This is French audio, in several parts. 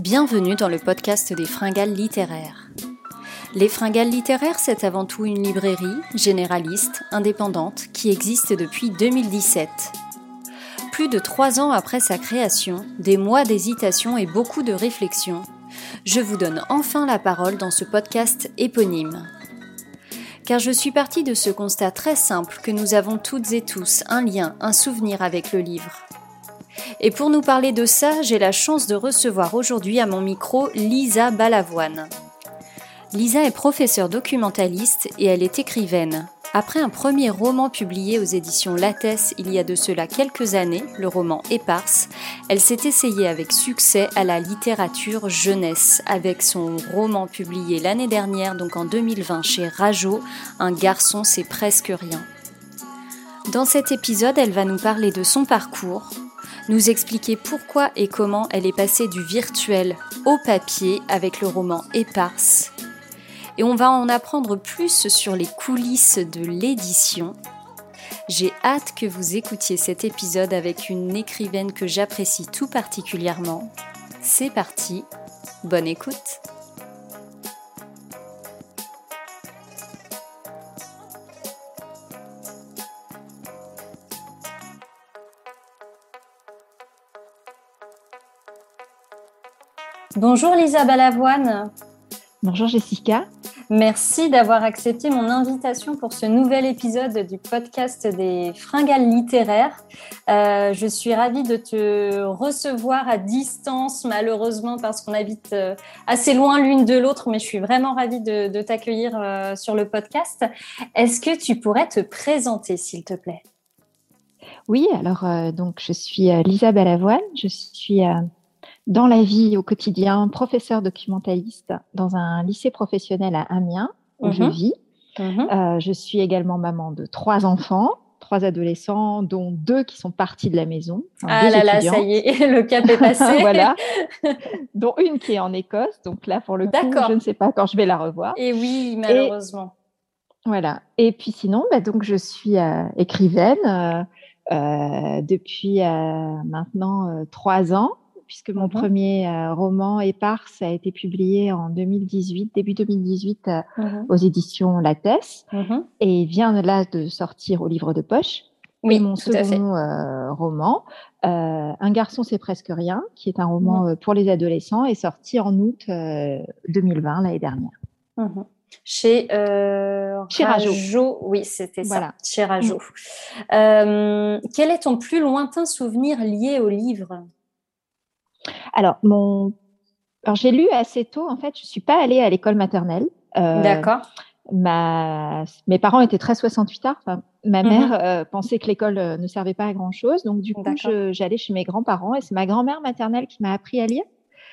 Bienvenue dans le podcast des Fringales littéraires. Les Fringales littéraires, c'est avant tout une librairie généraliste, indépendante, qui existe depuis 2017. Plus de trois ans après sa création, des mois d'hésitation et beaucoup de réflexion, je vous donne enfin la parole dans ce podcast éponyme. Car je suis partie de ce constat très simple que nous avons toutes et tous un lien, un souvenir avec le livre. Et pour nous parler de ça, j'ai la chance de recevoir aujourd'hui à mon micro Lisa Balavoine. Lisa est professeure documentaliste et elle est écrivaine. Après un premier roman publié aux éditions Lattès il y a de cela quelques années, le roman Éparse, elle s'est essayée avec succès à la littérature jeunesse avec son roman publié l'année dernière, donc en 2020 chez Rajo, Un garçon c'est presque rien. Dans cet épisode, elle va nous parler de son parcours, nous expliquer pourquoi et comment elle est passée du virtuel au papier avec le roman Éparse. Et on va en apprendre plus sur les coulisses de l'édition. J'ai hâte que vous écoutiez cet épisode avec une écrivaine que j'apprécie tout particulièrement. C'est parti, bonne écoute. Bonjour Lisa Balavoine. Bonjour Jessica. Merci d'avoir accepté mon invitation pour ce nouvel épisode du podcast des fringales littéraires. Euh, je suis ravie de te recevoir à distance, malheureusement, parce qu'on habite euh, assez loin l'une de l'autre, mais je suis vraiment ravie de, t'accueillir euh, sur le podcast. Est-ce que tu pourrais te présenter, s'il te plaît? Oui, alors donc je suis Lisa Balavoine, je suis dans la vie au quotidien, professeur documentaliste dans un lycée professionnel à Amiens où je mhm. vis. Mhm. Euh, je suis également maman de trois enfants, trois adolescents, dont deux qui sont partis de la maison. ah là là, ça y est, le cap est passé. voilà. dont une qui est en Écosse. Donc là, pour le coup, je ne sais pas quand je vais la revoir. Et oui, malheureusement. voilà. Et puis sinon, bah, donc je suis euh, écrivaine euh, depuis maintenant trois ans puisque mon mmh premier euh, roman Éparse a été publié en 2018, début 2018, euh, mmh aux éditions Lattès, mmh et vient là de sortir au livre de poche. Oui, mon second euh, roman, Un garçon c'est presque rien, qui est un roman pour les adolescents, est sorti en août 2020, l'année dernière. Chez, chez Rajo. Oui, c'était ça, chez Rajo. quel est ton plus lointain souvenir lié au livre? Alors, mon... Alors, j'ai lu assez tôt. En fait, je suis pas allée à l'école maternelle. Euh, D'accord. Ma... Mes parents étaient très 68 arts. Enfin, ma mhm. mère euh, pensait que l'école euh, ne servait pas à grand chose. Donc, du coup, j'allais chez mes grands-parents et c'est ma grand-mère maternelle qui m'a appris à lire.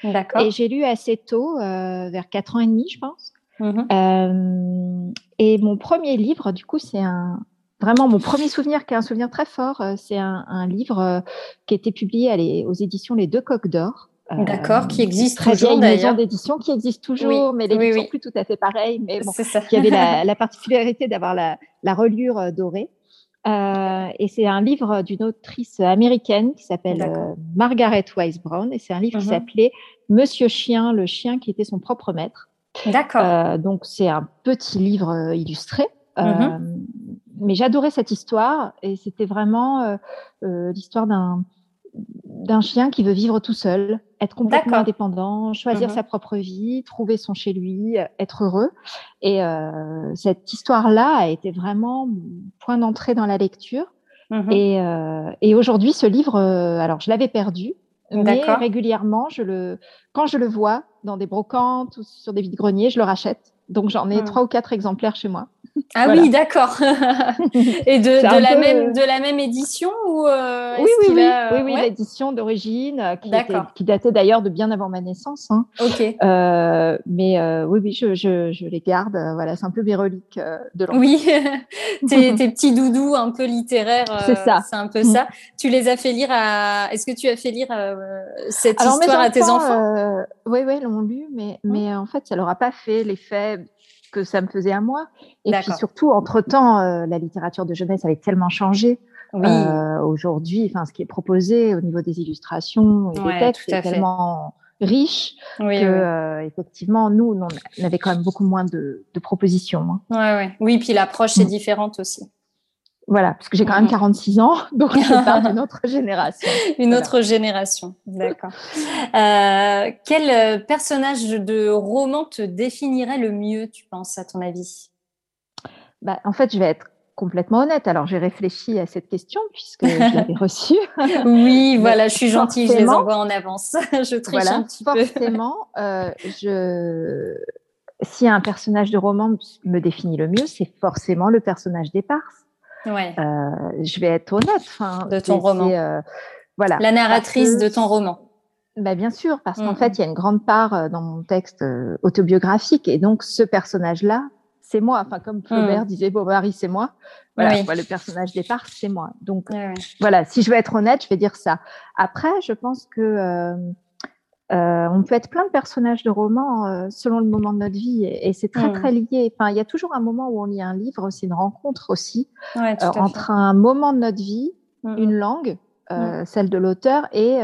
D'accord. Et j'ai lu assez tôt, vers 4 ans et demi, je pense. Mhm. et mon premier livre, du coup, c'est un, vraiment mon premier souvenir, qui est un souvenir très fort, euh, c'est un, livre euh, qui a été publié aux éditions Les Deux Coques d'Or. Euh, D'accord, qui existe très toujours d'ailleurs. maison d'édition qui existe toujours, mais l'édition oui, plus tout à fait pareil, mais bon, qui avait la, particularité d'avoir la, reliure dorée. et c'est un livre d'une autrice américaine qui s'appelle Margaret Wise Brown, et c'est un livre qui mhm. s'appelait Monsieur Chien, le chien qui était son propre maître. D'accord. donc c'est un petit livre illustré. Mhm mais j'adorais cette histoire et c'était vraiment euh, euh, l'histoire d'un d'un chien qui veut vivre tout seul, être complètement indépendant, choisir mhm. sa propre vie, trouver son chez lui, être heureux. Et euh, cette histoire-là a été vraiment point d'entrée dans la lecture. Mhm. Et, euh, et aujourd'hui, ce livre, euh, alors je l'avais perdu, mais régulièrement, je le, quand je le vois dans des brocantes ou sur des vides-greniers, je le rachète. Donc j'en ai hmm. trois ou quatre exemplaires chez moi. Ah oui, d'accord. Et de, de la même de la même édition ou euh, oui, oui, oui, oui, oui, l'édition d'origine euh, qui, qui, datait d'ailleurs de bien avant ma naissance. Hein. Ok. Euh, mais euh, oui, oui, je, je, je, les garde. Euh, voilà, c'est un peu mes reliques de l'enfance. Oui, tes, tes, petits doudous un peu littéraires. c'est ça. C'est un peu ça. Mm. Tu les as fait lire à. Est-ce que tu as fait lire cette histoire à tes enfants Oui, oui, l'ont lu, mais mm. mais en fait, ça leur a pas fait l'effet que ça me faisait à moi. Et puis surtout, entre-temps, euh, la littérature de jeunesse avait tellement changé. Euh, Aujourd'hui, enfin, ce qui est proposé au niveau des illustrations et des textes est tellement riche que effectivement nous on avait quand même beaucoup moins de, propositions. Hein. Ouais, ouais. Oui, puis l'approche est mm. différente aussi. Voilà, parce que j'ai quand même 46 ans, donc je parle d'une autre génération. Une autre génération, d'accord. Euh, quel euh, personnage de roman te définirait le mieux, tu penses, à ton avis? Bah, En fait, je vais être complètement honnête. Alors, j'ai réfléchi à cette question puisque je l'avais reçue. oui, voilà, je suis gentille, je les envoie en avance. je triche un petit peu. Forcément, euh, je... si un personnage de roman me définit le mieux, c'est forcément le personnage d'éparse. Ouais. Euh, je vais être honnête. de ton roman. Euh, voilà. La narratrice de ton roman. Bah bien sûr, parce qu'en mm-hmm. fait, il y a une grande part euh, dans mon texte autobiographique, et donc ce personnage-là, c'est moi. Enfin, comme Flaubert mm. disait, Bovary, c'est moi. Voilà, le personnage départ, c'est moi. Donc, voilà, si je veux être honnête, je vais dire ça. Après, je pense que euh, on peut être plein de personnages de romans euh, selon le moment de notre vie et, c'est très mm. très lié. Enfin, il y a toujours un moment où on lit un livre, c'est une rencontre aussi euh, entre un moment de notre vie, mm. une langue, mm. celle de l'auteur et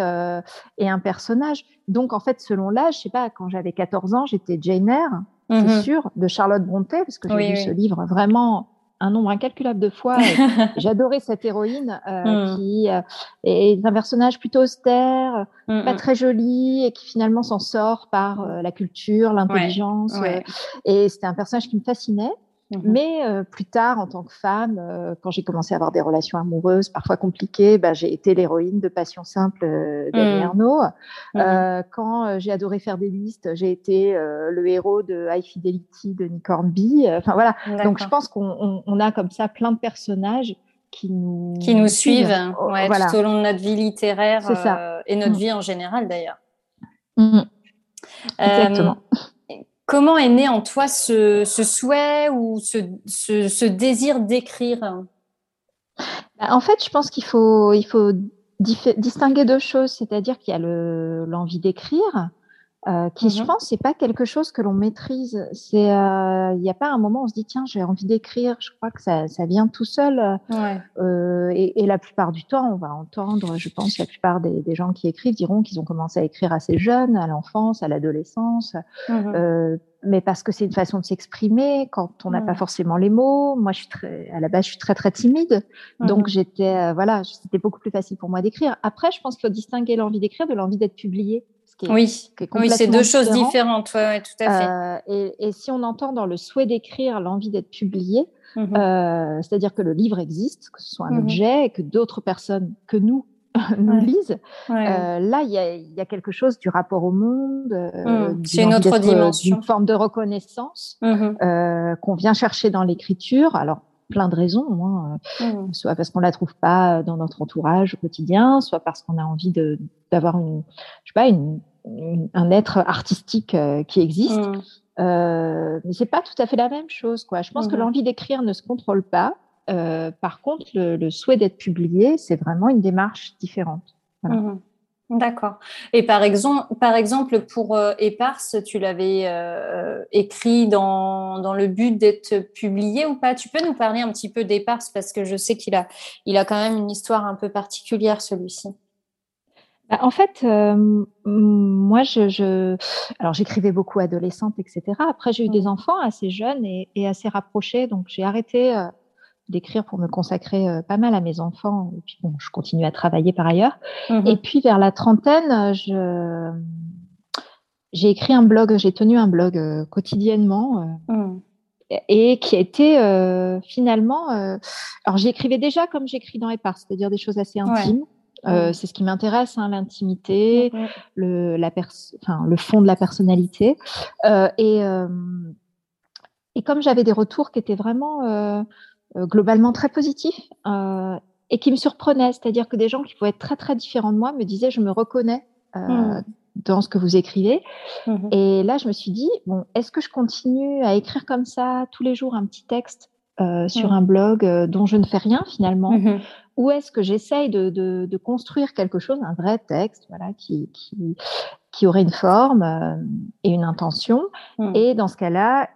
et un personnage. Donc en fait, selon l'âge, je sais pas, quand j'avais 14 ans, j'étais Jane Eyre, c'est mm-hmm. sûr, de Charlotte Brontë parce que j'ai lu ce livre vraiment un nombre incalculable de fois. J'adorais cette héroïne euh, hmm. qui euh, est un personnage plutôt austère, hmm, pas hmm. très joli et qui finalement s'en sort par euh, la culture, l'intelligence. et c'était un personnage qui me fascinait. Mhm. Mais euh, plus tard, en tant que femme, euh, quand j'ai commencé à avoir des relations amoureuses, parfois compliquées, bah, j'ai été l'héroïne de Passion simple euh, d'Annie mhm. mhm. quand j'ai adoré faire des listes, j'ai été le héros de High Fidelity de Nick Hornby. Enfin voilà. Donc je pense qu'on a comme ça plein de personnages qui nous qui nous suivent, tout au long de notre vie littéraire et notre vie en général d'ailleurs. Exactement. Comment est né en toi ce, souhait ou ce, désir d'écrire? Bah, En fait, je pense qu'il faut, distinguer deux choses, c'est-à-dire qu'il y a l'envie d'écrire, euh, qui, je mhm. pense, c'est pas quelque chose que l'on maîtrise. C'est, euh, il n'y a pas un moment où on se dit tiens, j'ai envie d'écrire. Je crois que ça, ça vient tout seul. Euh, et, et, la plupart du temps, on va entendre, je pense, la plupart des, des gens qui écrivent diront qu'ils ont commencé à écrire assez jeunes, à l'enfance, à l'adolescence. Euh, mais parce que c'est une façon de s'exprimer quand on n'a pas forcément les mots. Moi, je suis très, à la base, je suis très très timide, donc j'étais, euh, voilà, c'était beaucoup plus facile pour moi d'écrire. Après, je pense qu'il faut distinguer l'envie d'écrire de l'envie d'être publié oui, oui c'est deux choses différentes, ouais, tout à fait. Euh, et, et, si on entend dans le souhait d'écrire l'envie d'être publié, mhm. euh, c'est-à-dire que le livre existe, que ce soit un mhm. objet, et que d'autres personnes que nous nous lisent, euh, là, il y a, y a, quelque chose du rapport au monde, mhm. c'est une autre dimension, une forme de reconnaissance qu'on vient chercher dans l'écriture. Alors plein de raisons, hein, mmh. soit parce qu'on la trouve pas dans notre entourage au quotidien, soit parce qu'on a envie de d'avoir une, je sais pas, une, un être artistique euh, qui existe. Mmh. Euh, mais c'est pas tout à fait la même chose, quoi. Je pense que mmh. l'envie d'écrire ne se contrôle pas. Euh, par contre, le, souhait d'être publié, c'est vraiment une démarche différente. Voilà. D'accord. Et par exemple, par exemple pour euh, Éparse, tu l'avais euh, écrit dans, dans, le but d'être publié ou pas? Tu peux nous parler un petit peu d'Éparse parce que je sais qu'il a, il a quand même une histoire un peu particulière celui-ci. Bah, en fait, euh, moi, je, je... alors j'écrivais beaucoup adolescente, etc. Après, j'ai eu des enfants assez jeunes et, et assez rapprochés, donc j'ai arrêté d'écrire pour me consacrer euh, pas mal à mes enfants. Et puis bon, je continue à travailler par ailleurs. Mhm. Et puis vers la trentaine, je j'ai écrit un blog, j'ai tenu un blog euh, quotidiennement. Euh, mhm. Et qui a été finalement. alors, j'écrivais déjà comme j'écris dans Épars, c'est-à-dire des choses assez intimes. C'est ce qui m'intéresse, hein, l'intimité, le, la enfin, le fond de la personnalité. et, et comme j'avais des retours qui étaient vraiment euh, globalement très positif euh, et qui me surprenait. C'est-à-dire que des gens qui pouvaient être très très différents de moi me disaient je me reconnais euh, hmm. dans ce que vous écrivez. Hmm. Et là, je me suis dit bon, est-ce que je continue à écrire comme ça tous les jours un petit texte euh, sur hmm. un blog euh, dont je ne fais rien finalement? Ou est-ce que j'essaye de, de, de, construire quelque chose, un vrai texte, voilà, qui, qui, qui aurait une forme euh, et une intention? Et dans ce cas-là,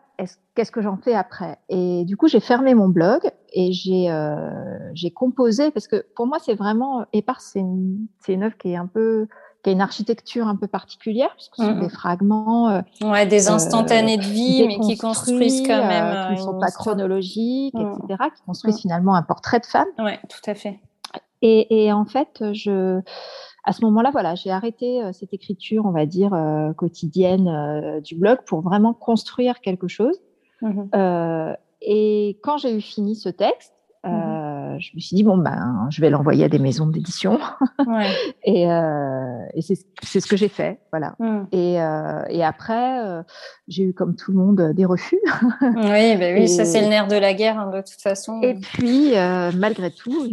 qu'est-ce que j'en fais après? Et du coup, j'ai fermé mon blog et j'ai euh, composé parce que pour moi, c'est vraiment Épars, c'est une c'est une œuvre qui est un peu qui a une architecture un peu particulière, puisque ce sont des fragments. Euh, ouais, des instantanés de vie, mais qui construisent quand même. qui ne sont pas chronologiques, etc., qui construisent finalement un portrait de femme. Oui, tout à fait. Et, et en fait, je, à ce moment-là, voilà, j'ai arrêté cette écriture, on va dire, quotidienne du blog pour vraiment construire quelque chose. Mmh et quand j'ai eu fini ce texte, mmh euh, je me suis dit bon ben je vais l'envoyer à des maisons d'édition ouais. et, euh, et c'est ce que j'ai fait voilà mmh. et, euh, et après euh, j'ai eu comme tout le monde des refus oui ben oui ça c'est le nerf de la guerre hein, de toute façon et puis euh, malgré tout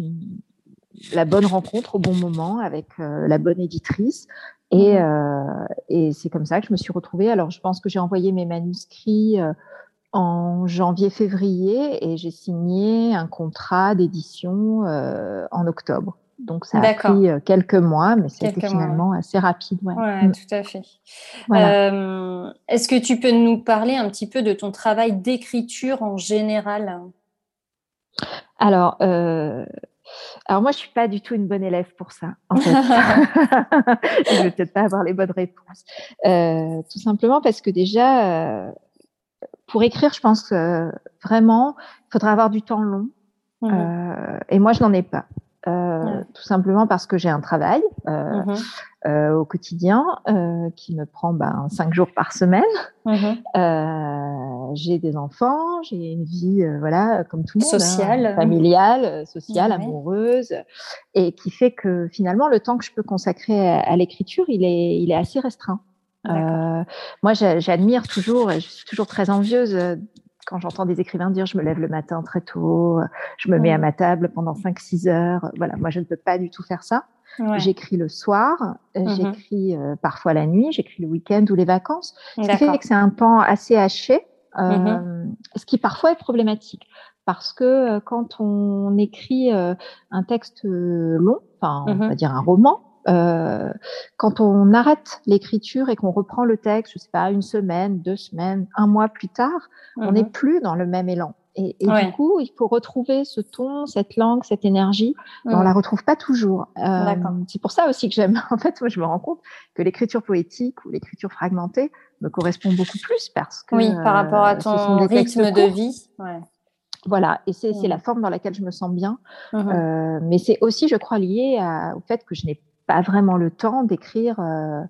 la bonne rencontre au bon moment avec euh, la bonne éditrice et, mmh. et c'est comme ça que je me suis retrouvée alors je pense que j'ai envoyé mes manuscrits en janvier-février et j'ai signé un contrat d'édition euh, en octobre. Donc ça a pris euh, quelques mois, mais c'était finalement assez rapide. Ouais, ouais mm. tout à fait. Euh, Est-ce que tu peux nous parler un petit peu de ton travail d'écriture en général? Alors, euh, alors moi, je suis pas du tout une bonne élève pour ça. En fait. je vais peut-être pas avoir les bonnes réponses. Euh, tout simplement parce que déjà, pour écrire, je pense que vraiment, il faudra avoir du temps long. Mmh. Euh, et moi, je n'en ai pas. Euh, tout simplement parce que j'ai un travail euh, mmh. euh au quotidien euh, qui me prend ben, cinq jours par semaine. Mmh. Euh, j'ai des enfants, j'ai une vie, voilà, comme tout le monde, hein, sociale, familiale, sociale, amoureuse, et qui fait que finalement, le temps que je peux consacrer à, à l'écriture, il est, il est assez restreint. Euh, moi, j'admire toujours, et je suis toujours très envieuse quand j'entends des écrivains dire je me lève le matin très tôt, je me mets à ma table pendant 5-6 heures. Voilà, moi, je ne peux pas du tout faire ça. J'écris le soir, euh, mmh j'écris parfois la nuit, j'écris le week-end ou les vacances. Ce qui fait que c'est un temps assez haché, mmh ce qui parfois est problématique. Parce que quand on écrit un texte long, enfin, on mmh va dire un roman, euh, quand on arrête l'écriture et qu'on reprend le texte, je sais pas, une semaine, deux semaines, un mois plus tard, on n'est mhm. plus dans le même élan. Et, et du coup, il faut retrouver ce ton, cette langue, cette énergie. On la retrouve pas toujours. Euh, c'est pour ça aussi que j'aime. En fait, moi, je me rends compte que l'écriture poétique ou l'écriture fragmentée me correspond beaucoup plus parce que oui, par rapport à ton rythme de vie. Ouais. Voilà, et c'est la forme dans laquelle je me sens bien. Mhm. Euh, mais c'est aussi, je crois, lié à, au fait que je n'ai pas vraiment le temps d'écrire euh,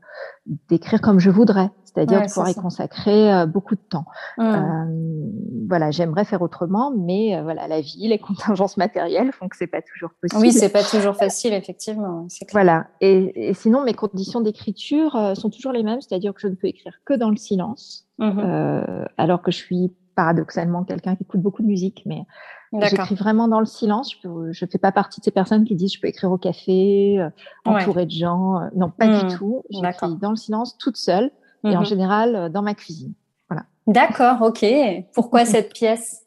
d'écrire comme je voudrais, c'est-à-dire de pouvoir y consacrer euh, beaucoup de temps. Mmh. Euh, voilà, j'aimerais faire autrement, mais euh, voilà, la vie, les contingences matérielles font que c'est pas toujours possible. Oui, c'est pas toujours facile, effectivement. Clair. Voilà, et, et, sinon mes conditions d'écriture sont toujours les mêmes, c'est-à-dire que je ne peux écrire que dans le silence, mmh. alors que je suis paradoxalement quelqu'un qui écoute beaucoup de musique, mais j'écris vraiment dans le silence. Je ne fais pas partie de ces personnes qui disent je peux écrire au café, euh, entouré de gens. Euh, non, pas du mmh. tout. J'écris dans le silence, toute seule, et en mmh général euh, dans ma cuisine. Voilà. D'accord, ok. Pourquoi cette pièce?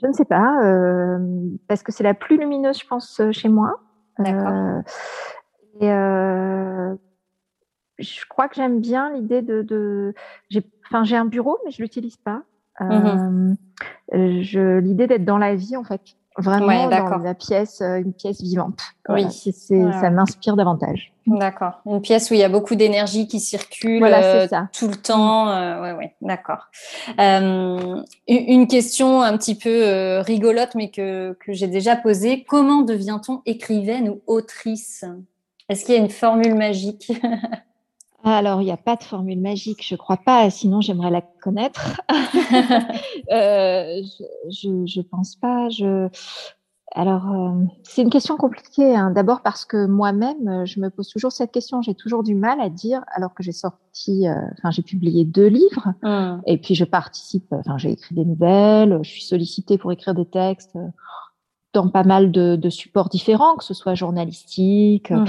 Je ne sais pas, euh, parce que c'est la plus lumineuse, je pense, chez moi. D'accord. et je crois que j'aime bien l'idée de, de j'ai enfin j'ai un bureau mais je l'utilise pas Mmh euh, je l'idée d'être dans la vie en fait, vraiment dans la pièce, euh, une pièce vivante. Oui, ça m'inspire davantage. D'accord. Une pièce où il y a beaucoup d'énergie qui circule euh, tout le temps. Euh, ouais, ouais, d'accord. Euh, une question un petit peu rigolote, mais que, que j'ai déjà posée. Comment devient-on écrivaine ou autrice? Est-ce qu'il y a une formule magique? Alors, il n'y a pas de formule magique, je crois pas, sinon j'aimerais la connaître. euh, je, je, pense pas. Je... Alors, euh, c'est une question compliquée. Hein. D'abord parce que moi-même, je me pose toujours cette question. J'ai toujours du mal à dire, alors que j'ai sorti, euh, enfin, j'ai publié deux livres, mmh. et puis je participe, enfin, j'ai écrit des nouvelles, je suis sollicitée pour écrire des textes dans pas mal de, de, supports différents, que ce soit journalistique, mhm.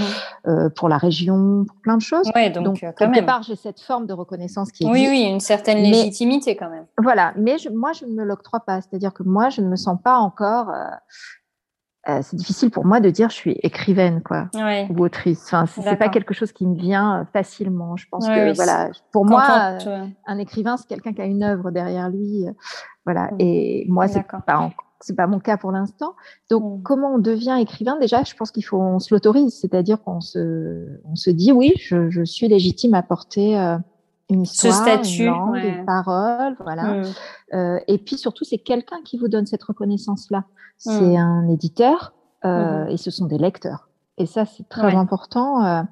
euh, pour la région, pour plein de choses. Ouais, donc, donc euh, quelque part, j'ai cette forme de reconnaissance qui existe. Oui, oui, une certaine légitimité quand même. Voilà, mais je, moi, je ne me l'octroie pas. C'est-à-dire que moi, je ne me sens pas encore. Euh, euh c'est difficile pour moi de dire je suis écrivaine quoi ouais. ou autrice. Enfin, c'est pas quelque chose qui me vient facilement. Je pense que voilà, pour moi, un écrivain c'est quelqu'un qui a une œuvre derrière lui, voilà. Mm. Et moi c'est pas c'est pas mon cas pour l'instant. Donc, mm. comment on devient écrivain? Déjà, je pense qu'il faut on se l'autorise, c'est-à-dire qu'on se, on se dit oui, je, je suis légitime à porter euh, une histoire, Ce statut, une langue, une parole, voilà. Mm. Euh, et puis surtout, c'est quelqu'un qui vous donne cette reconnaissance-là. C'est mm. un éditeur euh, mm-hmm. et ce sont des lecteurs. Et ça, c'est très important, euh,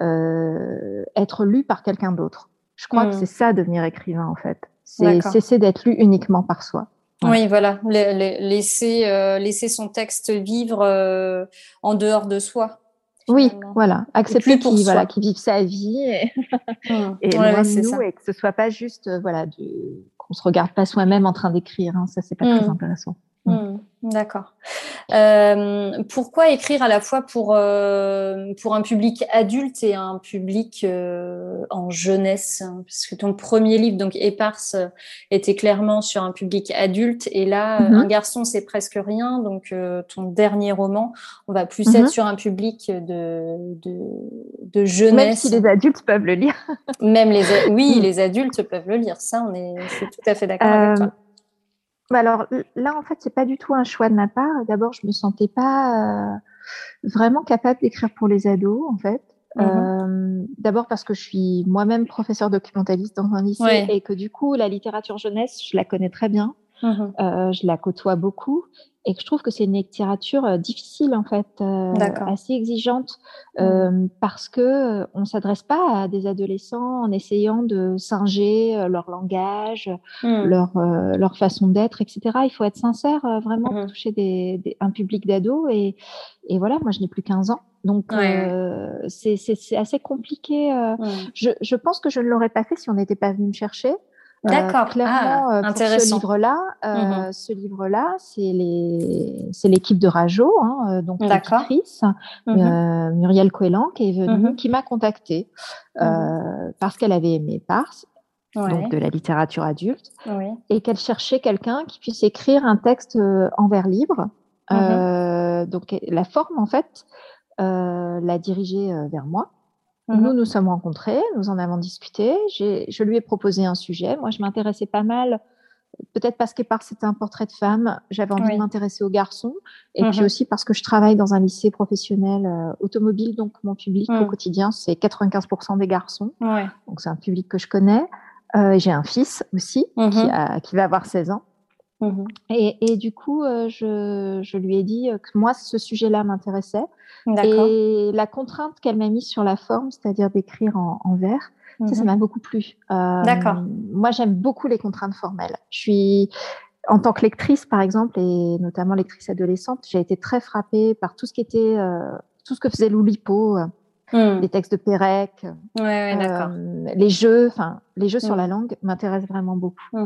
euh, être lu par quelqu'un d'autre. Je crois que c'est ça devenir écrivain en fait. C'est cesser d'être lu uniquement par soi. Oui, voilà, laisser, euh, laisser son texte vivre euh, en dehors de soi. Oui, voilà, accepter qu'il voilà, vive sa vie et, mmh. et nous et que ce soit pas juste euh, voilà, qu'on se regarde pas soi-même en train d'écrire. Hein, ça, c'est pas très mmh. intéressant. Mmh. D'accord. Euh, pourquoi écrire à la fois pour, euh, pour un public adulte et un public euh, en jeunesse Parce que ton premier livre, donc Éparse, était clairement sur un public adulte et là, mm-hmm. Un garçon, c'est presque rien. Donc ton dernier roman, on va plus être mm-hmm. sur un public de, de, de, jeunesse. Même si les adultes peuvent le lire. Même les, oui, mm. les adultes peuvent le lire. Ça, on est, je suis tout à fait d'accord avec toi. Bah, alors là, en fait, c'est pas du tout un choix de ma part. D'abord, je me sentais pas euh, vraiment capable d'écrire pour les ados, en fait. Mmh euh, D'abord parce que je suis moi-même professeur documentaliste dans un lycée et que du coup, la littérature jeunesse, je la connais très bien. Mmh euh, je la côtoie beaucoup et que je trouve que c'est une littérature euh, difficile en fait, euh, assez exigeante mmh. euh, parce que euh, on s'adresse pas à des adolescents en essayant de singer euh, leur langage, mmh. leur leur façon d'être, etc. Il faut être sincère vraiment pour toucher des, des, un public d'ados et et voilà, moi je n'ai plus 15 ans. Donc c'est c'est assez compliqué. Je, je pense que je ne l'aurais pas fait si on n'était pas venu me chercher. D'accord. Euh, clairement, ah, pour ce livre-là, euh, mmh ce livre-là, c'est les, c'est l'équipe de Rajo, hein, euh, donc l'éditrice mmh euh, Muriel Coelan qui est venue, mmh qui m'a contactée euh, parce qu'elle avait aimé Pars, donc de la littérature adulte, et qu'elle cherchait quelqu'un qui puisse écrire un texte en vers libre. donc la forme, en fait, l'a dirigée vers moi. Mmh nous nous sommes rencontrés, nous en avons discuté. Je lui ai proposé un sujet. Moi, je m'intéressais pas mal, peut-être parce que par c'était un portrait de femme, j'avais envie de m'intéresser aux garçons, et puis mmh aussi parce que je travaille dans un lycée professionnel euh, automobile, donc mon public au mmh. quotidien, c'est 95% des garçons. Ouais. Donc c'est un public que je connais. Euh, J'ai un fils aussi qui, a, qui va avoir 16 ans. Mmh et, et, du coup, euh, je, je, lui ai dit que moi, ce sujet-là m'intéressait. Et la contrainte qu'elle m'a mise sur la forme, c'est-à-dire d'écrire en, en vers, ça, ça mmh m'a beaucoup plu. Euh, D'accord. Moi, j'aime beaucoup les contraintes formelles. Je suis, en tant que lectrice, par exemple, et notamment lectrice adolescente, j'ai été très frappée par tout ce qui était, euh, tout ce que faisait Loulipo, euh, mmh. les textes de Pérec, ouais, ouais, euh, les jeux, enfin, les jeux sur mmh. la langue m'intéressent vraiment beaucoup.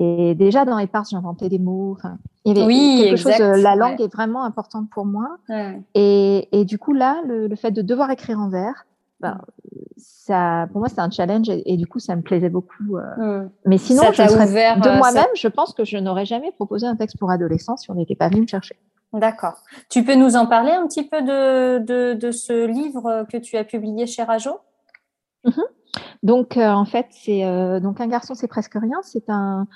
Et déjà dans les parts, j'inventais des mots. Enfin, il y avait oui, quelque chose. Euh, la langue est vraiment importante pour moi. Ouais. Et, et, du coup là, le, le, fait de devoir écrire en vers, ben, ça, pour moi, c'est un challenge et, et, du coup, ça me plaisait beaucoup. Euh. Mmh. Mais sinon, je ouvert, de euh, moi-même, je pense que je n'aurais jamais proposé un texte pour adolescents si on n'était pas venu me chercher. D'accord. Tu peux nous en parler un petit peu de, de, de ce livre que tu as publié chez Rajo mmh Donc, euh, en fait, c'est euh, donc un garçon, c'est presque rien. C'est un,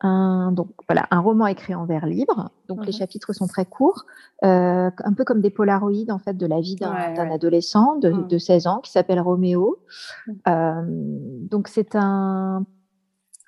un, donc voilà, un roman écrit en vers libre. Donc les mhm. chapitres sont très courts, euh, un peu comme des polaroïdes en fait de la vie d'un adolescent de, mhm. de, 16 ans qui s'appelle Roméo. Mhm. Euh, donc c'est un,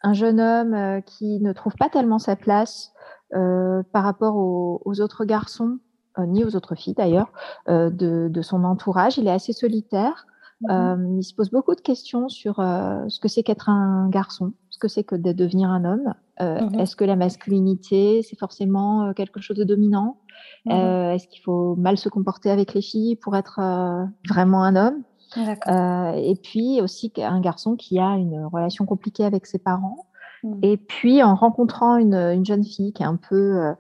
un jeune homme euh, qui ne trouve pas tellement sa place euh, par rapport aux, aux autres garçons, euh, ni aux autres filles d'ailleurs, de, de, son entourage. Il est assez solitaire. Il se pose beaucoup de questions sur ce que c'est qu'être un garçon, ce que c'est que de devenir un homme. Euh, mmh est-ce que la masculinité, c'est forcément euh, quelque chose de dominant? Mmh euh, Est-ce qu'il faut mal se comporter avec les filles pour être vraiment un homme? Et puis aussi un garçon qui a une relation compliquée avec ses parents. Mmh. Et puis en rencontrant une, une, jeune fille qui est un peu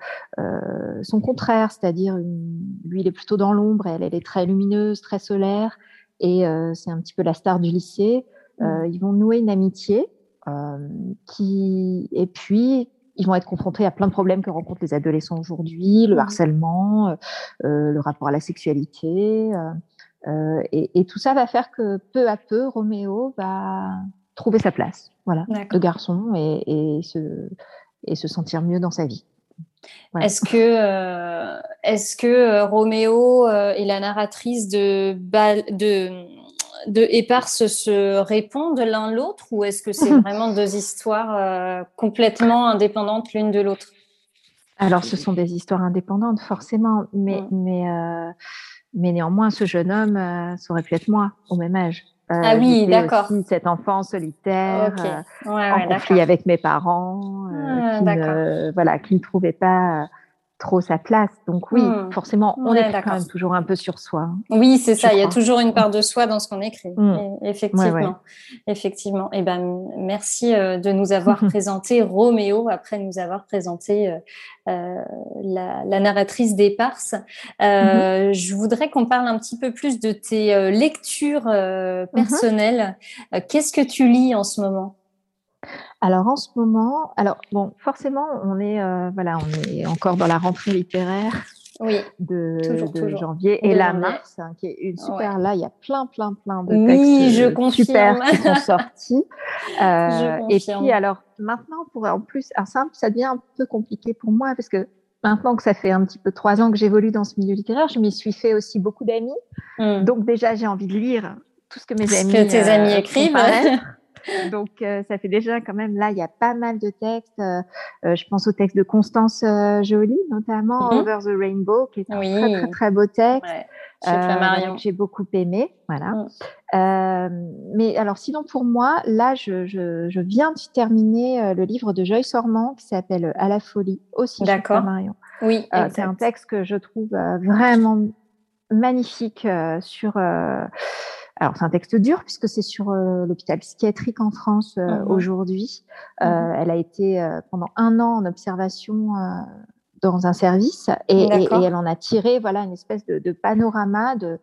son contraire, c'est-à-dire lui il est plutôt dans l'ombre, elle, elle est très lumineuse, très solaire, et c'est un petit peu la star du lycée. ils vont nouer une amitié. Euh, qui et puis ils vont être confrontés à plein de problèmes que rencontrent les adolescents aujourd'hui, le mmh. harcèlement, euh, euh, le rapport à la sexualité, euh, et, et, tout ça va faire que peu à peu Roméo va trouver sa place, voilà, de garçon et, et, se et se sentir mieux dans sa vie. Est-ce que, euh, est-ce que euh, Roméo euh, et la narratrice de, de, de Éparse se répondent l'un l'autre ou est-ce que c'est vraiment deux histoires complètement indépendantes l'une de l'autre? Alors, ce sont des histoires indépendantes, forcément, mais, mais, mais néanmoins, ce jeune homme, ça aurait pu être moi au même âge. Euh, ah oui, d'accord. Cet enfant solitaire, euh, en conflit avec mes parents, euh, ah, qui, voilà, qui ne trouvait pas trop sa place. Donc oui, hmm. forcément, on est quand même toujours un peu sur soi. Hein, oui, c'est ça. Il y a toujours une part de soi dans ce qu'on écrit. Hmm. effectivement, effectivement. Et eh ben, merci euh, de nous avoir présenté Roméo après nous avoir présenté euh, euh, la, la, narratrice d'éparse. Euh, mm-hmm. Je voudrais qu'on parle un petit peu plus de tes lectures mm-hmm. personnelles. Qu'est-ce que tu lis en ce moment? Alors en ce moment, alors bon, forcément, on est euh, voilà, on est encore dans la rentrée littéraire de, janvier et la mars, hein, qui est une super. Là, il y a plein, plein, plein de textes je super qui sont sortis. Euh, et puis alors maintenant, pour en plus, alors ça, ça devient un peu compliqué pour moi parce que maintenant que ça fait un petit peu trois ans que j'évolue dans ce milieu littéraire, je m'y suis fait aussi beaucoup d'amis. Hmm. Donc déjà, j'ai envie de lire tout ce que mes amis, que tes amis euh, écrivent. Donc, euh, ça fait déjà quand même, là, il y a pas mal de textes. Euh, euh je pense au texte de Constance euh, Joly, notamment, mm-hmm. Over the Rainbow, qui est un très, très, très beau texte. Ouais. que j'ai beaucoup aimé, voilà. Mm. mais alors, sinon pour moi, là, je, je, je viens de terminer le livre de Joyce Ormand qui s'appelle À la folie, aussi D'accord. Marion. Oui, c'est un texte que je trouve vraiment magnifique sur alors c'est un texte dur puisque c'est sur euh, l'hôpital psychiatrique en France euh, mmh aujourd'hui. Euh, mmh elle a été pendant un an en observation dans un service et, et, elle en a tiré voilà une espèce de, de panorama de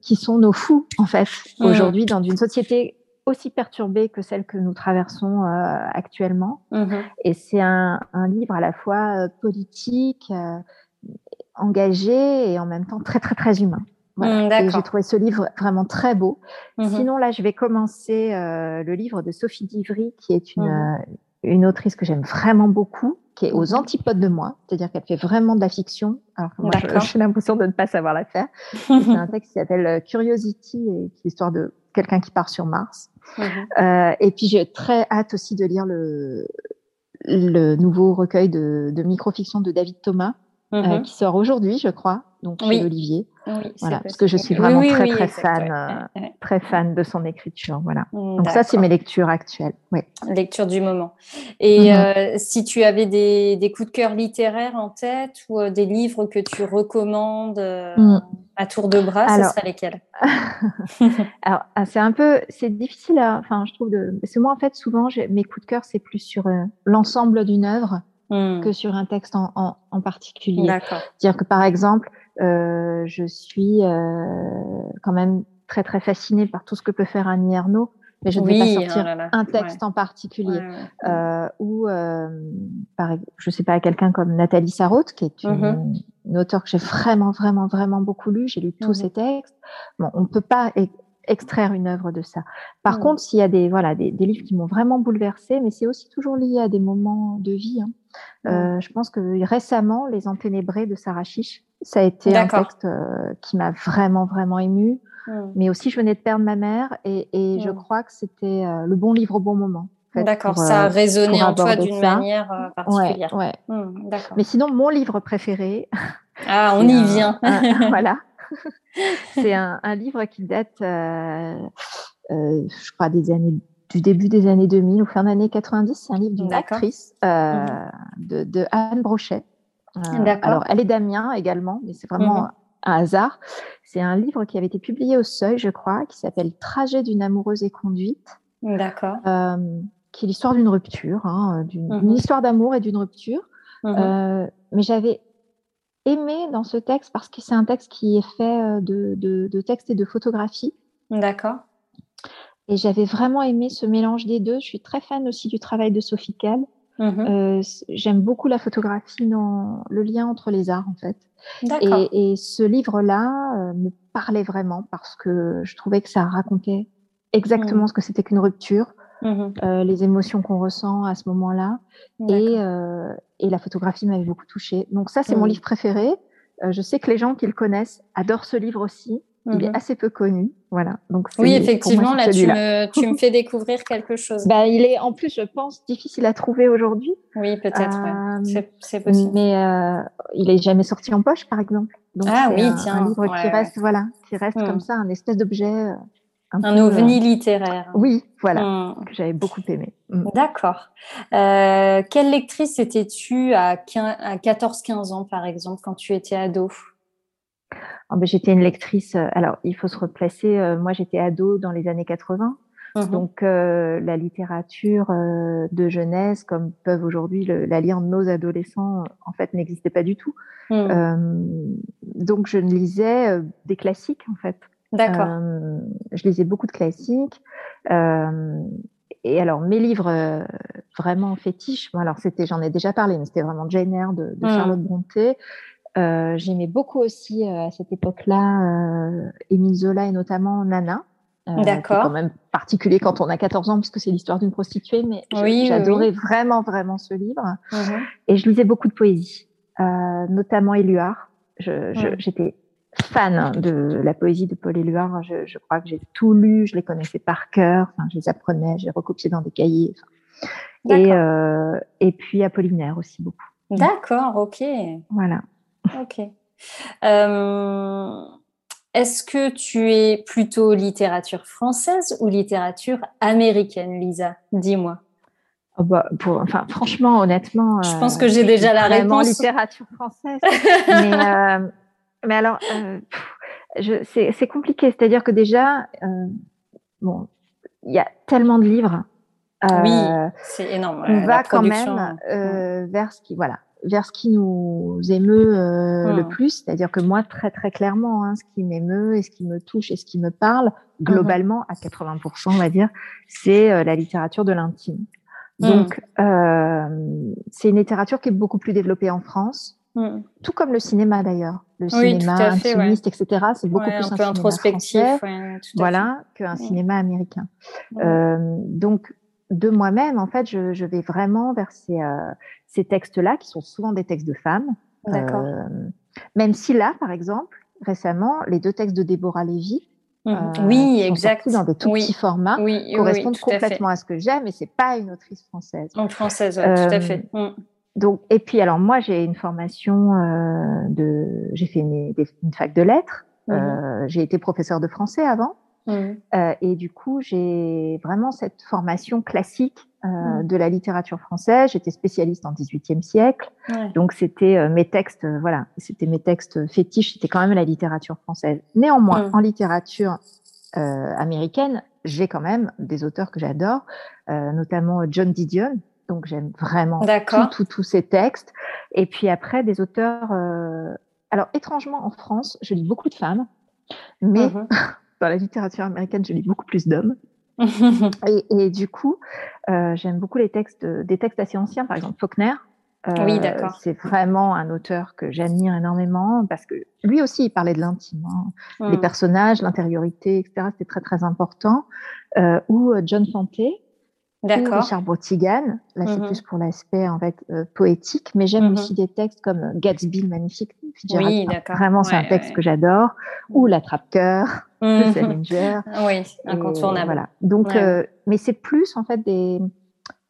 qui sont nos fous en fait mmh. aujourd'hui dans une société aussi perturbée que celle que nous traversons actuellement. Et c'est un, un, livre à la fois politique, engagé et en même temps très très très humain. Mmh, j'ai trouvé ce livre vraiment très beau. Mmh Sinon, là, je vais commencer euh, le livre de Sophie Divry, qui est une, mmh. euh, une autrice que j'aime vraiment beaucoup, qui est aux antipodes de moi, c'est-à-dire qu'elle fait vraiment de la fiction, alors que moi, j'ai l'impression de ne pas savoir la faire. c'est un texte qui s'appelle euh, Curiosity, et qui est l'histoire de quelqu'un qui part sur Mars. Euh, et puis, j'ai très hâte aussi de lire le, le nouveau recueil de, de microfiction de David Thomas, euh, qui sort aujourd'hui, je crois, donc chez Olivier. Oui, voilà, parce que je suis vraiment très très fan, euh, très fan de son écriture. Voilà. Mm, Donc ça, c'est mes lectures actuelles. Oui. Lecture du moment. Et mhm. euh, si tu avais des, des, coups de cœur littéraires en tête ou euh, des livres que tu recommandes mm. à tour de bras, ce seraient lesquels? Alors, ah, c'est un peu, c'est difficile. enfin, je trouve de, parce que moi, en fait, souvent, mes coups de cœur, c'est plus sur l'ensemble d'une œuvre. Mm. que sur un texte en, en, en particulier. Dire que par exemple, je suis euh, quand même très très fascinée par tout ce que peut faire Annie Ernaux, mais je ne vais pas oh sortir un texte en particulier. Euh, ou, euh, par, je sais pas, quelqu'un comme Nathalie Sarraute, qui est une, une auteure que j'ai vraiment vraiment vraiment beaucoup lu. J'ai lu tous mm-hmm. ses textes. Bon, on ne peut pas extraire une œuvre de ça. Par mm. contre, s'il y a des voilà des, des livres qui m'ont vraiment bouleversée, mais c'est aussi toujours lié à des moments de vie. Hein. Euh, je pense que récemment, Les Enténébrés de Sarah Chiche, ça a été un texte euh, qui m'a vraiment, vraiment émue. Hmm. Mais aussi, je venais de perdre ma mère et, et je hmm. crois que c'était euh, le bon livre au bon moment. D'accord, ça a résonné en toi d'une manière particulière. Ouais, hmm, Mais sinon, mon livre préféré. Ah, on y vient. voilà. c'est un, un, livre qui date, je crois, des années du début des années 2000 ou fin des années 90. C'est un livre d'une actrice euh, de, de, Anne Brochet. Euh, alors, elle est d'Amiens également, mais c'est vraiment mhm. un hasard. C'est un livre qui avait été publié au Seuil, je crois, qui s'appelle Trajet d'une amoureuse et conduite. D'accord. Euh, qui est l'histoire d'une rupture, hein, d'une mhm. histoire d'amour et d'une rupture. Euh, mais j'avais aimé dans ce texte parce que c'est un texte qui est fait de, de, de textes et de photographies. D'accord. Et j'avais vraiment aimé ce mélange des deux. Je suis très fan aussi du travail de Sophie Kahl. Mmh euh, J'aime beaucoup la photographie dans le lien entre les arts, en fait. Et, et, ce livre-là euh, me parlait vraiment parce que je trouvais que ça racontait exactement mmh. ce que c'était qu'une rupture, mhm. les émotions qu'on ressent à ce moment-là. Et, et, la photographie m'avait beaucoup touchée. Donc ça, c'est mon livre préféré. je sais que les gens qui le connaissent adorent ce livre aussi. Il est mhm. assez peu connu, voilà. Donc oui, effectivement, là, tu me, tu me, fais découvrir quelque chose. bah, il est en plus, je pense, difficile à trouver aujourd'hui. Oui, peut-être. Euh, c'est possible. Mais euh, il est jamais sorti en poche, par exemple. Donc, ah oui, tiens, un livre qui reste, voilà, qui reste comme hmm. ça, un espèce d'objet. Euh, un, un ovni littéraire. Oui, voilà, hmm. que j'avais beaucoup aimé. Hmm. D'accord. quelle lectrice étais-tu à, à 14-15 ans, par exemple, quand tu étais ado? J'étais une lectrice. Euh, alors, il faut se replacer. Euh, moi, j'étais ado dans les années 80. Mmh Donc, euh, la littérature de jeunesse, comme peuvent aujourd'hui la lire nos adolescents, en fait, n'existait pas du tout. Mmh. donc, je ne lisais des classiques, en fait. D'accord. je lisais beaucoup de classiques. et alors, mes livres vraiment fétiches, alors c'était, j'en ai déjà parlé, mais c'était vraiment Jane Eyre de, de mmh. Charlotte Brontë. Euh, j'aimais beaucoup aussi euh, à cette époque-là euh, Émile Zola et notamment Nana. D'accord. quand même particulier quand on a 14 ans puisque c'est l'histoire d'une prostituée, mais j'adorais vraiment vraiment ce livre. Mhm. Et je lisais beaucoup de poésie, notamment Éluard. J'étais fan de la poésie de Paul Éluard. Je, je crois que j'ai tout lu, je les connaissais par cœur. Enfin, je les apprenais, j'ai recopié dans des cahiers. Et, et puis Apollinaire aussi beaucoup. D'accord, ok. Voilà. Ok. Euh, est-ce que tu es plutôt littérature française ou littérature américaine, Lisa? Dis-moi. Oh bah, pour, enfin, franchement, honnêtement. Je pense que j'ai euh, déjà la réponse. littérature française. mais, euh, mais alors, c'est compliqué. C'est-à-dire que déjà, bon, il y a tellement de livres. oui, c'est énorme. On va quand même vers ce qui, voilà, vers ce qui nous émeut euh, le hmm. plus. C'est-à-dire que moi, très très clairement, hein, ce qui m'émeut et ce qui me touche et ce qui me parle, globalement, à 80%, on va dire, c'est euh, la littérature de l'intime. Hmm. Donc, euh, c'est une littérature qui est beaucoup plus développée en France, hmm. tout comme le cinéma d'ailleurs. Le cinéma intimiste, etc., c'est beaucoup plus un, peu introspectif, voilà, qu'un cinéma américain. donc, de moi-même, en fait, je, je, vais vraiment vers ces, euh, ces textes-là, qui sont souvent des textes de femmes. D'accord. Euh, même si là, par exemple, récemment, les deux textes de Déborah Lévy, mmh. euh, oui, exact. dans des tout petits formats, oui, correspondent complètement à, ce que j'aime, mais c'est pas une autrice française. Donc française, tout à fait. Mmh. Donc, et puis alors moi, j'ai une formation de, j'ai fait une, une, fac de lettres. Mmh. j'ai été professeur de français avant. Mmh. Euh, et du coup, j'ai vraiment cette formation classique euh, mmh. de la littérature française. J'étais spécialiste en 18e siècle. Donc, c'était euh, mes textes, euh, voilà, c'était mes textes fétiches, c'était quand même la littérature française. Néanmoins, mmh. en littérature euh, américaine, j'ai quand même des auteurs que j'adore, notamment John Didion. Donc, j'aime vraiment tous tout, ces textes. Et puis après, des auteurs... alors, étrangement, en France, je lis beaucoup de femmes, mais dans la littérature américaine, je lis beaucoup plus d'hommes. et, et, du coup, euh, j'aime beaucoup les textes, des textes assez anciens, par exemple Faulkner. Euh, oui, d'accord. C'est vraiment un auteur que j'admire énormément parce que lui aussi, il parlait de l'intime, hein. Hmm. les personnages, l'intériorité, etc. C'était très très important. Euh, ou John Fante, D'accord. Richard Botigan. Là, c'est mhm. plus pour l'aspect en fait euh, poétique, mais j'aime mhm. aussi des textes comme Gatsby le magnifique. Oui, d'accord. Vraiment, c'est un texte que j'adore. Ou L'attrape-cœur de mhm. Salinger. oui, incontournable. voilà. Donc, euh, mais c'est plus en fait des.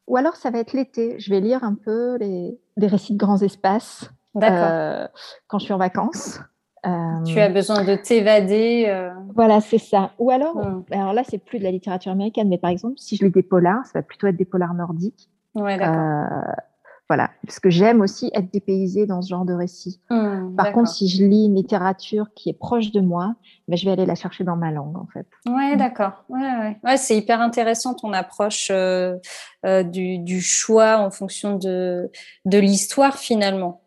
Ou alors, ça va être l'été. Je vais lire un peu les... des récits de grands espaces. Euh, quand je suis en vacances. Tu as besoin de t'évader. Euh. Voilà, c'est ça. Ou alors, hmm. alors là, c'est plus de la littérature américaine, mais par exemple, si je lis des polars, ça va plutôt être des polars nordiques. Ouais, d'accord. Euh, voilà, parce que j'aime aussi être dépaysée dans ce genre de récit. Hmm, par contre, si je lis une littérature qui est proche de moi, ben, je vais aller la chercher dans ma langue, en fait. Ouais, hmm. d'accord. Ouais, ouais. ouais c'est hyper intéressant ton approche euh, du, du, choix en fonction de, de l'histoire finalement.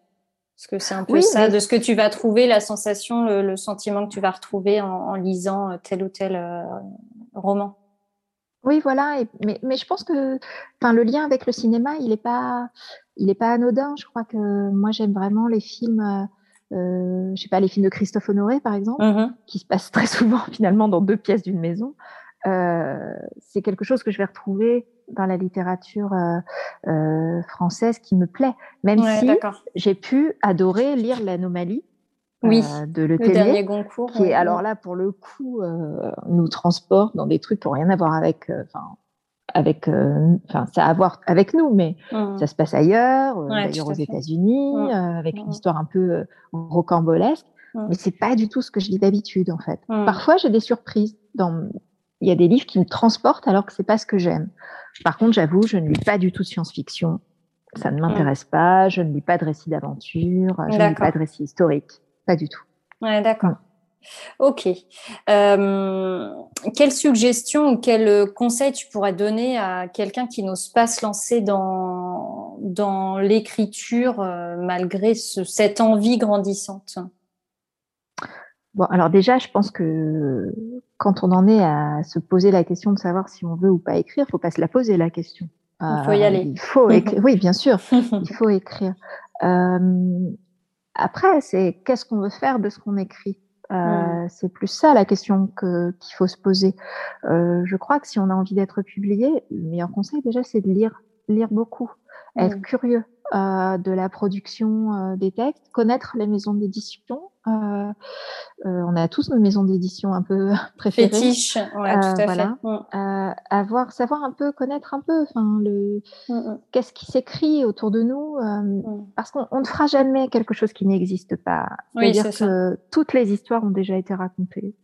Parce que c'est un peu ça, de ce que tu vas trouver, la sensation, le, sentiment que tu vas retrouver en, lisant euh, tel ou tel euh, roman. Oui, voilà. mais, mais, je pense que enfin, le lien avec le cinéma, il n'est pas, il est pas anodin. Je crois que moi, j'aime vraiment les films, euh, je sais pas, les films de Christophe Honoré, par exemple, mm-hmm. qui se passent très souvent finalement dans deux pièces d'une maison. c'est quelque chose que je vais retrouver dans la littérature française qui me plaît, même si j'ai pu adorer lire l'anomalie oui, de Le, dernier Goncourt. Qui est, alors là, pour le coup, nous transporte dans des trucs qui n'ont rien à voir avec, enfin, avec, euh, enfin, ça a à voir avec nous, mais mmh. ça se passe ailleurs, euh, d'ailleurs aux États-Unis, mmh. euh, avec une mmh. histoire un peu rocambolesque. Mais c'est pas du tout ce que je lis d'habitude, en fait. Parfois, j'ai des surprises. Dans... Il y a des livres qui me transportent alors que c'est pas ce que j'aime. Par contre, j'avoue, je ne lis pas du tout de science-fiction. Ça ne m'intéresse pas. Je ne lis pas de récits d'aventure. Je ne lis pas de récits historiques. Pas du tout. Ouais, d'accord. Ok. Euh, quelle suggestion ou quel conseil tu pourrais donner à quelqu'un qui n'ose pas se lancer dans, dans l'écriture euh, malgré cette envie grandissante? Bon, alors déjà, je pense que quand on en est à se poser la question de savoir si on veut ou pas écrire, il faut pas se la poser la question. Il faut y euh, aller. Il faut oui, bien sûr, il faut écrire. après, c'est qu'est-ce qu'on veut faire de ce qu'on écrit? Euh, c'est plus ça la question que, qu'il faut se poser. Euh, je crois que si on a envie d'être publié, le meilleur conseil déjà, c'est de lire, lire beaucoup, être curieux euh, de la production euh, des textes, connaître les maisons d'édition. Euh, on a tous nos maisons d'édition un peu préférées. Fétiches, ouais, tout à voilà. fait. Mmh. avoir, savoir un peu, connaître un peu, enfin, le, qu'est-ce qui s'écrit autour de nous, parce qu'on ne fera jamais quelque chose qui n'existe pas. C'est-à-dire que ça. toutes les histoires ont déjà été racontées.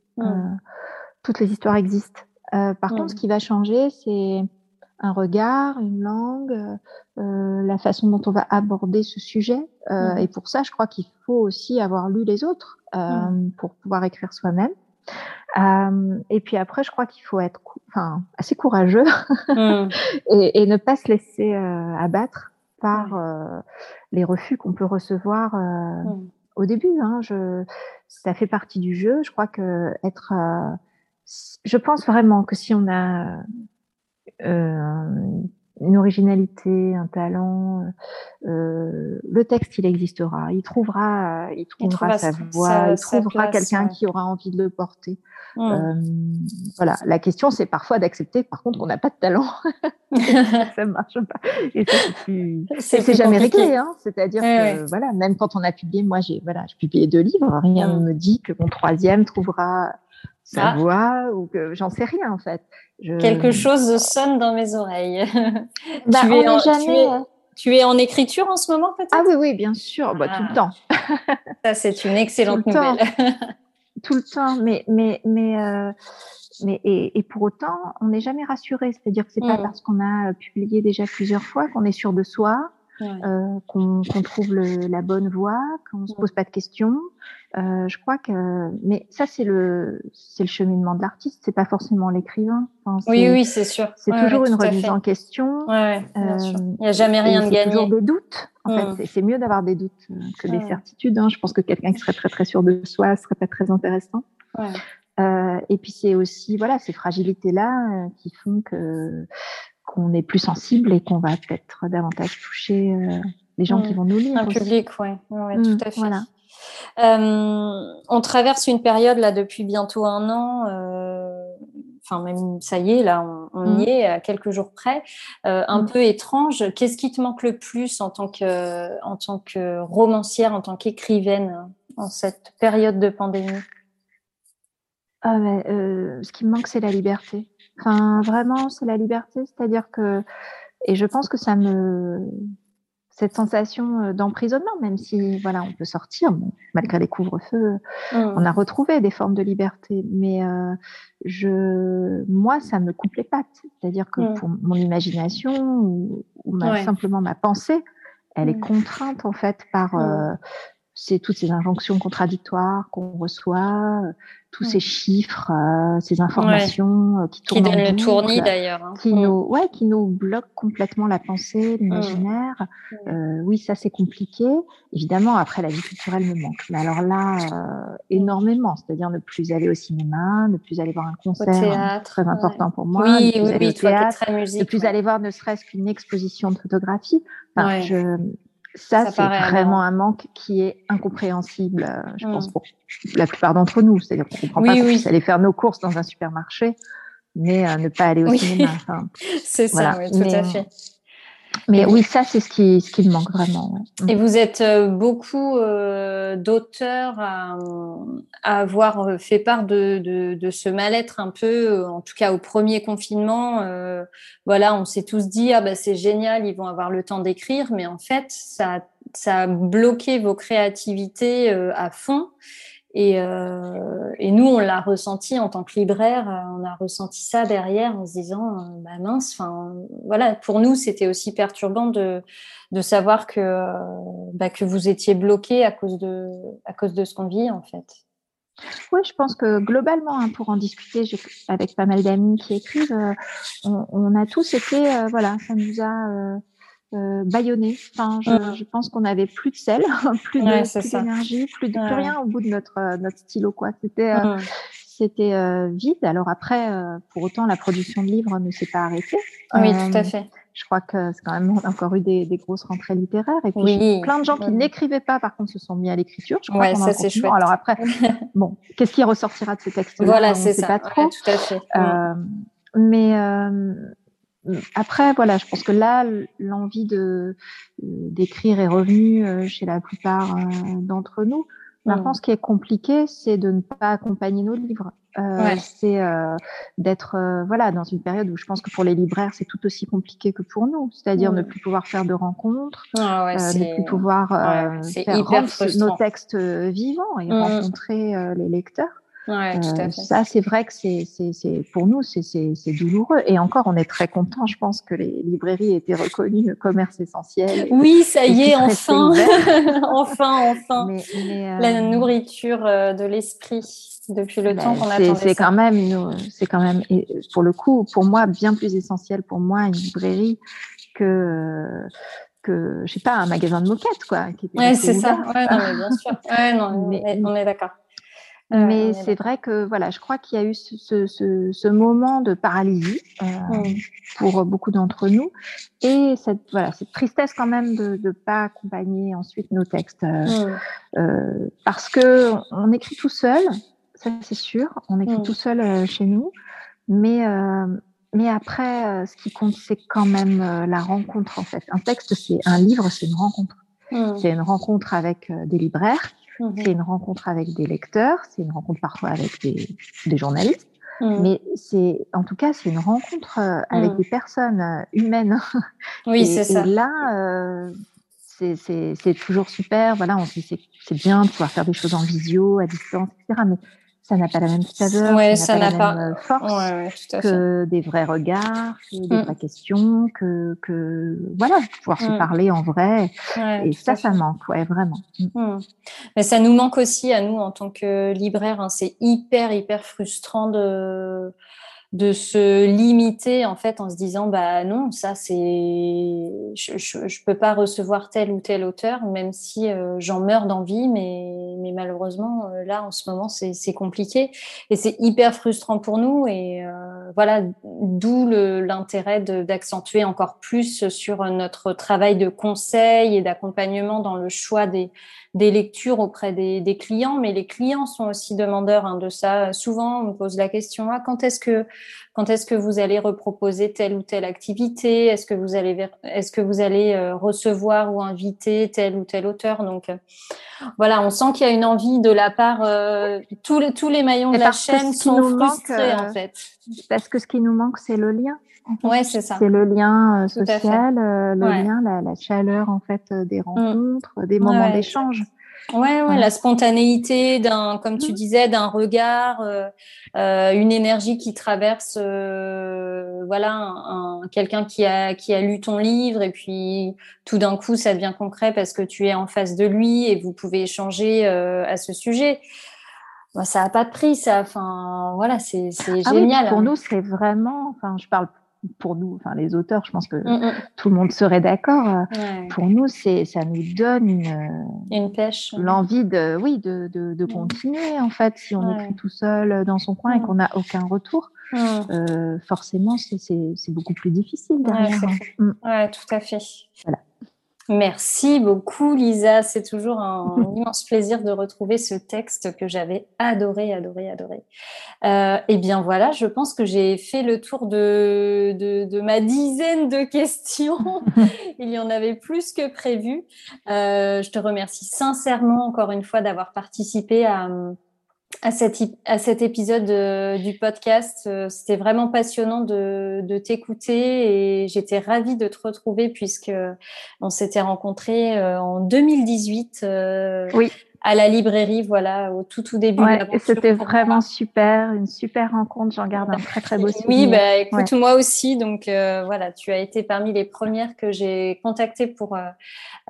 toutes les histoires existent. par contre, ce qui va changer, c'est un regard, une langue, euh, euh, la façon dont on va aborder ce sujet. Euh, mmh. Et pour ça, je crois qu'il faut aussi avoir lu les autres mmh. pour pouvoir écrire soi-même. et puis après, je crois qu'il faut être enfin, assez courageux mmh. et, ne pas se laisser abattre par les refus qu'on peut recevoir au début. Hein, je, ça fait partie du jeu. Je crois que être, je pense vraiment que si on a euh, une originalité, un talent. Euh, le texte, il existera. Il trouvera, il trouvera, sa voix. il trouvera quelqu'un qui aura envie de le porter. Mmh. Euh, voilà. La question, c'est parfois d'accepter. Par contre, on n'a pas de talent. ça marche pas. Et c'est jamais réglé. Hein. C'est-à-dire que voilà, même quand on a publié, moi, j'ai voilà, j'ai publié deux livres. Rien ne mmh. me dit que mon troisième trouvera ah. voix ou que j'en sais rien en fait. Quelque chose sonne dans mes oreilles. Bah, tu, es en, jamais... tu, es, en, écriture en ce moment peut-être? Ah oui, oui, bien sûr, bah, tout le ah. temps. Ça, c'est une excellente nouvelle. tout le temps, mais, mais, mais, euh, mais et, et, pour autant, on n'est jamais rassuré. C'est-à-dire que c'est pas mm. parce qu'on a publié déjà plusieurs fois qu'on est sûr de soi, euh, qu'on trouve le, la bonne voie, qu'on se pose pas de questions. Euh, je crois que, mais ça c'est le c'est le cheminement de l'artiste, c'est pas forcément l'écrivain. Enfin, oui, oui, c'est sûr. C'est toujours une remise en question. Euh, Il n'y a jamais rien de gagné. Toujours des doutes. En fait, mm. c'est mieux d'avoir des doutes euh, que des certitudes. Hein. Je pense que quelqu'un qui serait très très sûr de soi serait pas très intéressant. Euh, et puis c'est aussi voilà ces fragilités là euh, qui font que qu'on est plus sensible et qu'on va peut-être davantage toucher les gens qui mm. vont nous lire. Un public, oui, ouais, tout mm, à fait. Voilà. Euh, on traverse une période là depuis bientôt un an. Euh, enfin, même ça y est, là, on, y mm. est à quelques jours près. un peu étrange. Qu'est-ce qui te manque le plus en tant que, en tant que romancière, en tant qu'écrivaine en cette période de pandémie? Ah, Ce qui me manque, c'est la liberté. Enfin, vraiment, c'est la liberté, c'est-à-dire que, et je pense que ça me, cette sensation euh, d'emprisonnement, même si, voilà, on peut sortir, malgré les couvre-feux, mmh. on a retrouvé des formes de liberté, mais euh, je, moi, ça me coupe les pattes, c'est-à-dire que mmh. pour mon imagination ou, simplement ma pensée, elle est mmh. contrainte en fait par euh, c'est toutes ces injonctions contradictoires qu'on reçoit, euh, tous ces chiffres, euh, ces informations euh, qui tournent qui donnent le tournis d'ailleurs, hein. qui nous, ouais, qui nous bloquent complètement la pensée, l'imaginaire. Euh, oui, ça c'est compliqué. Évidemment, après la vie culturelle me manque. Mais alors là, énormément. C'est-à-dire ne plus aller au cinéma, ne plus aller voir un concert, très important pour moi. Oui, oui, oui, théâtre, très musique, ne plus aller voir ne serait-ce qu'une exposition de photographie. Enfin, je, ça, c'est vraiment un manque qui est incompréhensible, euh, je pense, mm. pour la plupart d'entre nous. C'est-à-dire qu'on comprend pas oui. aller faire nos courses dans un supermarché. mais ne pas aller au cinéma. c'est ça, oui, tout à fait. Mais oui, ça, c'est ce qui, ce qui me manque vraiment. Et vous êtes euh, beaucoup euh, d'auteurs à, avoir euh, fait part de, de, ce mal-être un peu, en tout cas au premier confinement. voilà, on s'est tous dit, ah bah, c'est génial, ils vont avoir le temps d'écrire, mais en fait, ça, ça a bloqué vos créativités à fond. Et, euh, et, nous, on l'a ressenti en tant que libraire, euh, on a ressenti ça derrière en se disant, euh, bah mince, enfin, voilà, pour nous, c'était aussi perturbant de, de savoir que, bah, que vous étiez bloqué à cause de, à cause de ce qu'on vit, en fait. Oui, je pense que globalement, hein, pour en discuter avec pas mal d'amis qui écrivent, on, on, a tous été, voilà, ça nous a euh. Enfin, je, mm. je pense qu'on avait plus de sel, plus d'énergie, plus, de, plus rien au bout de notre euh, notre stylo quoi. C'était euh, mm. c'était euh, vide. Alors après, pour autant, la production de livres ne s'est pas arrêtée. Oui, tout à fait. Je crois que c'est quand même encore eu des, des grosses rentrées littéraires. Et puis, oui. plein de gens qui n'écrivaient pas, par contre, se sont mis à l'écriture. Je crois ouais, ça c'est chouette. Alors après, bon, qu'est-ce qui ressortira de ces textes Voilà, c'est ça. Pas trop. tout à fait. mais après, voilà, je pense que là, l'envie de d'écrire est revenue euh, chez la plupart euh, d'entre nous. Maintenant, ce qui est compliqué, c'est de ne pas accompagner nos livres. Euh, C'est euh, d'être voilà dans une période où je pense que pour les libraires, c'est tout aussi compliqué que pour nous, c'est-à-dire ne plus pouvoir faire de rencontres, ah ouais, ne plus pouvoir faire rendre nos textes vivants et rencontrer les lecteurs. Ouais, tout à euh, fait. ça, c'est vrai que c'est, c'est, pour nous, c'est, c'est, douloureux. Et encore, on est très content. Je pense que les librairies étaient reconnues commerce essentiel. Oui, ça y est, enfin, enfin, enfin, la euh, nourriture euh, de l'esprit depuis le ben, temps qu'on attendait. C'est quand même, c'est quand même, pour le coup, pour moi, bien plus essentiel pour moi une librairie que que je sais pas un magasin de moquettes quoi. ouais, c'est ça. Ouais, non, mais bien sûr. Ouais, non, mais, on est d'accord. Mais c'est vrai que voilà, je crois qu'il y a eu ce, ce, ce, moment de paralysie euh, pour beaucoup d'entre nous. Et cette voilà cette tristesse quand même de ne pas accompagner ensuite nos textes euh, euh, parce que on écrit tout seul, ça c'est sûr, on écrit tout seul euh, chez nous, mais euh, mais après ce qui compte c'est quand même la rencontre en fait. Un texte c'est un livre, c'est une rencontre. C'est une rencontre avec des libraires Mmh c'est une rencontre avec des lecteurs, c'est une rencontre parfois avec des, des journalistes, mmh. mais c'est, en tout cas, c'est une rencontre euh, avec mmh. des personnes euh, humaines. Oui, c'est ça. Et là, euh, c'est toujours super. Voilà, on c'est bien de pouvoir faire des choses en visio, à distance, etc. Mais ça n'a pas la même saveur, ouais, ça n'a pas, la même force que des vrais regards, que des mm. vraies questions, que, que voilà, pouvoir se mm. parler en vrai. et ça, ça manque, ouais, vraiment. Mm. Mais ça nous manque aussi à nous en tant que libraire. Hein. C'est hyper, hyper frustrant de de se limiter en fait en se disant bah non ça c'est je, je, peux pas recevoir tel ou tel auteur même si euh, j'en meurs d'envie mais mais malheureusement euh, là en ce moment c'est c'est compliqué. Et c'est hyper frustrant pour nous et euh, voilà d'où l'intérêt d'accentuer encore plus sur notre travail de conseil et d'accompagnement dans le choix des lectures auprès des, des, clients, mais les clients sont aussi demandeurs hein, de ça. Souvent, on me pose la question ah, quand est-ce que quand est-ce que vous allez reproposer telle ou telle activité? Est-ce que vous allez est-ce que vous allez euh, recevoir ou inviter tel ou tel auteur? Donc euh, voilà, on sent qu'il y a une envie de la part euh, tous les tous les maillons de la chaîne sont frustrés en fait. Parce que ce qui nous manque, c'est le lien. Ouais, c'est ça. C'est le lien social, le lien, la, la, chaleur en fait des mm. rencontres, des moments d'échange. Ouais, ouais, la spontanéité d'un, comme tu mm. disais, d'un regard, euh, euh, une énergie qui traverse, euh, voilà, un, quelqu'un qui a qui a lu ton livre et puis tout d'un coup ça devient concret parce que tu es en face de lui et vous pouvez échanger à ce sujet. Bah, ça a pas de prix, ça. Enfin, voilà, c'est ah génial. pour nous, c'est vraiment. Enfin, je parle pour nous, enfin les auteurs, je pense que mm, mm. tout le monde serait d'accord. Pour nous, c'est ça nous donne une, une pêche, l'envie de, oui, de, de, de mm. continuer en fait. Si on écrit tout seul dans son coin et qu'on n'a aucun retour, euh, forcément, c'est beaucoup plus difficile derrière. Ouais, tout à fait. Voilà. Merci beaucoup, Lisa. C'est toujours un, immense plaisir de retrouver ce texte que j'avais adoré, adoré, adoré. Euh, eh bien voilà, je pense que j'ai fait le tour de, de, ma dizaine de questions. Il y en avait plus que prévu. Euh, je te remercie sincèrement encore une fois d'avoir participé à à, cet épisode euh, du podcast. Euh, c'était vraiment passionnant de, t'écouter et j'étais ravie de te retrouver puisque on s'était rencontrés euh, en 2018. oui à la librairie, voilà, au tout tout début. Ouais, c'était vraiment super, une super rencontre. J'en garde un très très beau souvenir. Oui, bah, écoute, moi aussi. Donc euh, voilà, tu as été parmi les premières que j'ai contactées pour euh,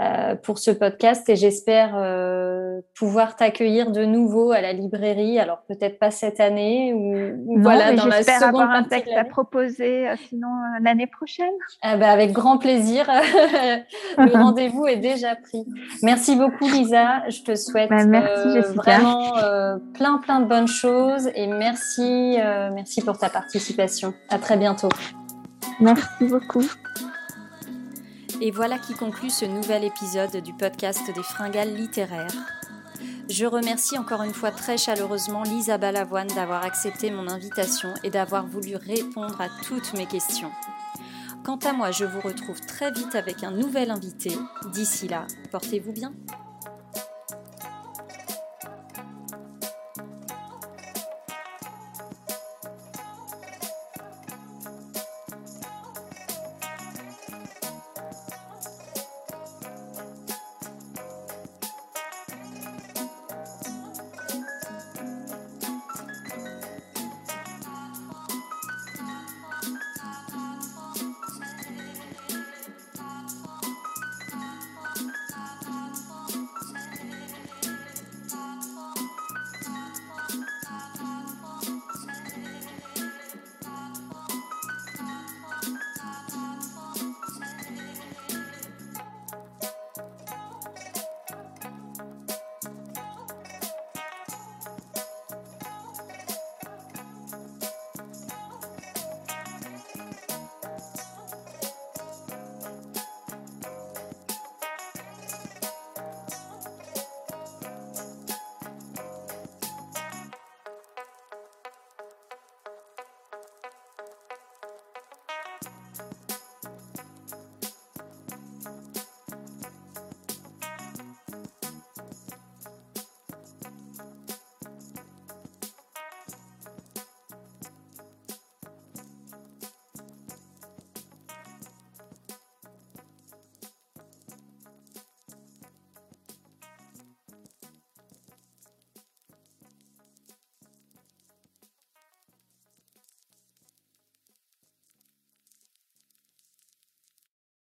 euh pour ce podcast et j'espère euh, pouvoir t'accueillir de nouveau à la librairie. Alors peut-être pas cette année ou, non, voilà dans la seconde avoir un texte à proposer, sinon l'année prochaine. Ah bah, avec grand plaisir. Le rendez-vous est déjà pris. Merci beaucoup, Lisa. Je te souhaite bah, merci, euh, vraiment euh, plein plein de bonnes choses et merci euh, merci pour ta participation. À très bientôt. Merci beaucoup. Et voilà qui conclut ce nouvel épisode du podcast des fringales littéraires. Je remercie encore une fois très chaleureusement Lisa Balavoine d'avoir accepté mon invitation et d'avoir voulu répondre à toutes mes questions. Quant à moi, je vous retrouve très vite avec un nouvel invité. D'ici là, portez-vous bien.